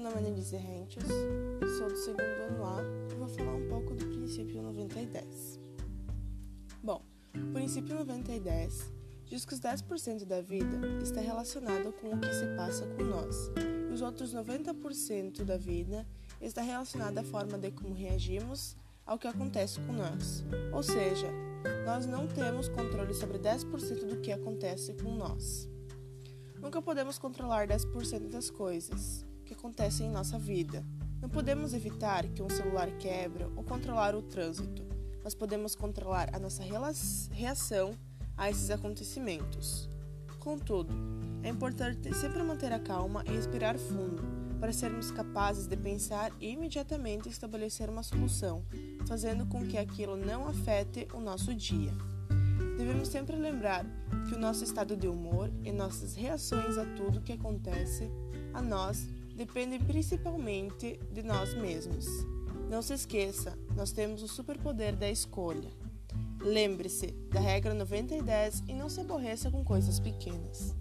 Meu nome é Denise Rentes, sou do segundo ano A e vou falar um pouco do princípio 90 e 10. Bom, o princípio 90 e 10 diz que os 10% da vida está relacionado com o que se passa com nós, e os outros 90% da vida está relacionado à forma de como reagimos ao que acontece com nós. Ou seja, nós não temos controle sobre 10% do que acontece com nós. Nunca podemos controlar 10% das coisas, que acontecem em nossa vida. Não podemos evitar que um celular quebre ou controlar o trânsito, mas podemos controlar a nossa reação a esses acontecimentos. Contudo, é importante sempre manter a calma e respirar fundo para sermos capazes de pensar e imediatamente estabelecer uma solução, fazendo com que aquilo não afete o nosso dia. Devemos sempre lembrar que o nosso estado de humor e nossas reações a tudo que acontece a nós dependem principalmente de nós mesmos. Não se esqueça, nós temos o superpoder da escolha. Lembre-se da regra 90 e 10 e não se aborreça com coisas pequenas.